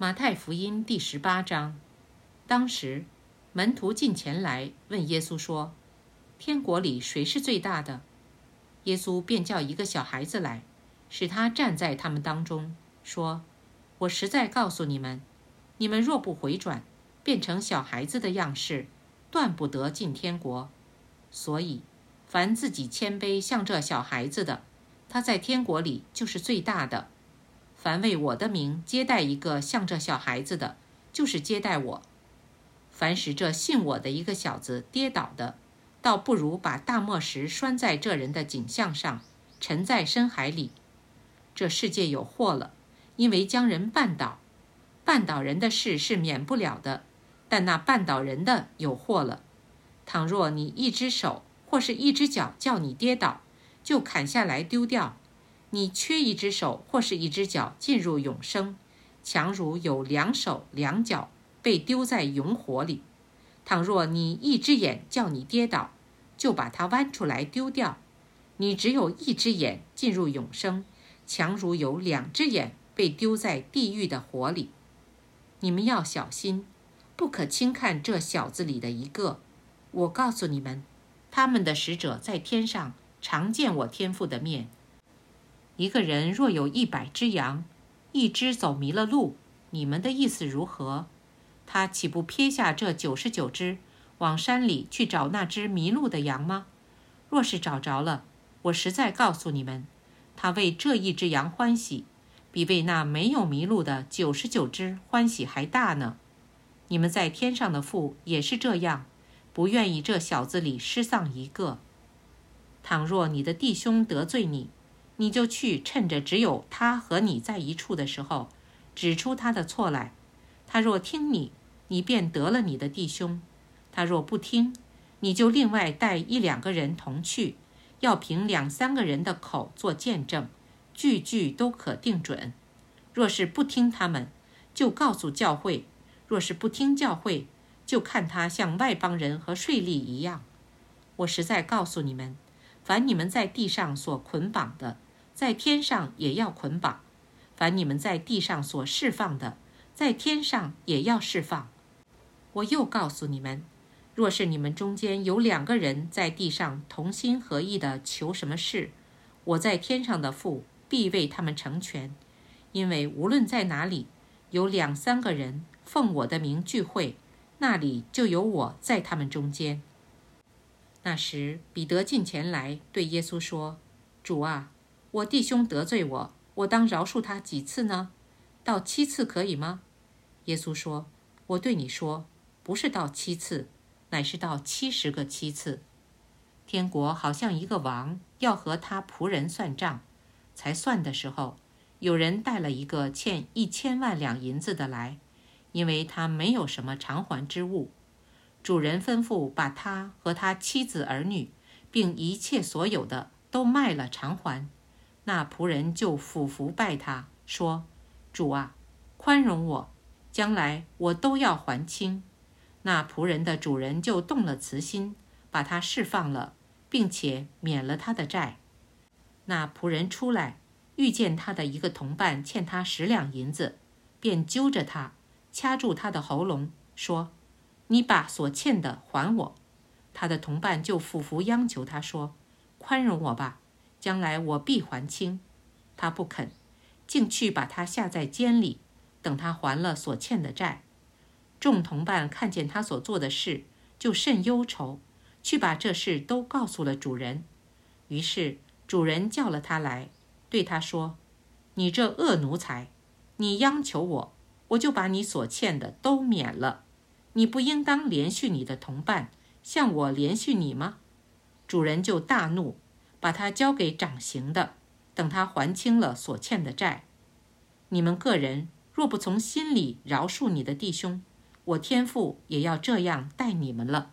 马太福音第十八章，当时，门徒进前来问耶稣说：“天国里谁是最大的？”耶稣便叫一个小孩子来，使他站在他们当中，说：“我实在告诉你们，你们若不回转，变成小孩子的样式，断不得进天国。所以，凡自己谦卑像这小孩子的，他在天国里就是最大的。”凡为我的名接待一个像这小孩子的，就是接待我；凡使这信我的一个小子跌倒的，倒不如把大磨石拴在这人的颈项上，沉在深海里。这世界有祸了，因为将人绊倒。绊倒人的事是免不了的，但那绊倒人的有祸了。倘若你一只手或是一只脚叫你跌倒，就砍下来丢掉。你缺一只手或是一只脚进入永生，强如有两手两脚被丢在永火里。倘若你一只眼叫你跌倒，就把它剜出来丢掉。你只有一只眼进入永生，强如有两只眼被丢在地狱的火里。你们要小心，不可轻看这小子里的一个。我告诉你们，他们的使者在天上常见我天父的面。一个人若有一百只羊，一只走迷了路，你们的意思如何？他岂不撇下这九十九只，往山里去找那只迷路的羊吗？若是找着了，我实在告诉你们，他为这一只羊欢喜，比为那没有迷路的九十九只欢喜还大呢。你们在天上的父也是这样，不愿意这小子里失丧一个。倘若你的弟兄得罪你，你就去，趁着只有他和你在一处的时候，指出他的错来。他若听你，你便得了你的弟兄；他若不听，你就另外带一两个人同去，要凭两三个人的口做见证，句句都可定准。若是不听他们，就告诉教会；若是不听教会，就看他像外邦人和税吏一样。我实在告诉你们，凡你们在地上所捆绑的，在天上也要捆绑，凡你们在地上所释放的，在天上也要释放。我又告诉你们，若是你们中间有两个人在地上同心合意的求什么事，我在天上的父必为他们成全。因为无论在哪里有两三个人奉我的名聚会，那里就有我在他们中间。那时，彼得进前来对耶稣说：“主啊！”我弟兄得罪我，我当饶恕他几次呢？到七次可以吗？耶稣说：“我对你说，不是到七次，乃是到七十个七次。天国好像一个王要和他仆人算账，才算的时候，有人带了一个欠一千万两银子的来，因为他没有什么偿还之物。主人吩咐把他和他妻子儿女，并一切所有的都卖了偿还。”那仆人就俯伏拜他，说：“主啊，宽容我，将来我都要还清。”那仆人的主人就动了慈心，把他释放了，并且免了他的债。那仆人出来，遇见他的一个同伴欠他十两银子，便揪着他，掐住他的喉咙，说：“你把所欠的还我。”他的同伴就俯伏央求他说：“宽容我吧。”将来我必还清，他不肯，竟去把他下在监里，等他还了所欠的债。众同伴看见他所做的事，就甚忧愁，去把这事都告诉了主人。于是主人叫了他来，对他说：“你这恶奴才，你央求我，我就把你所欠的都免了。你不应当连续你的同伴，向我连续你吗？”主人就大怒。把他交给掌刑的，等他还清了所欠的债。你们个人若不从心里饶恕你的弟兄，我天父也要这样待你们了。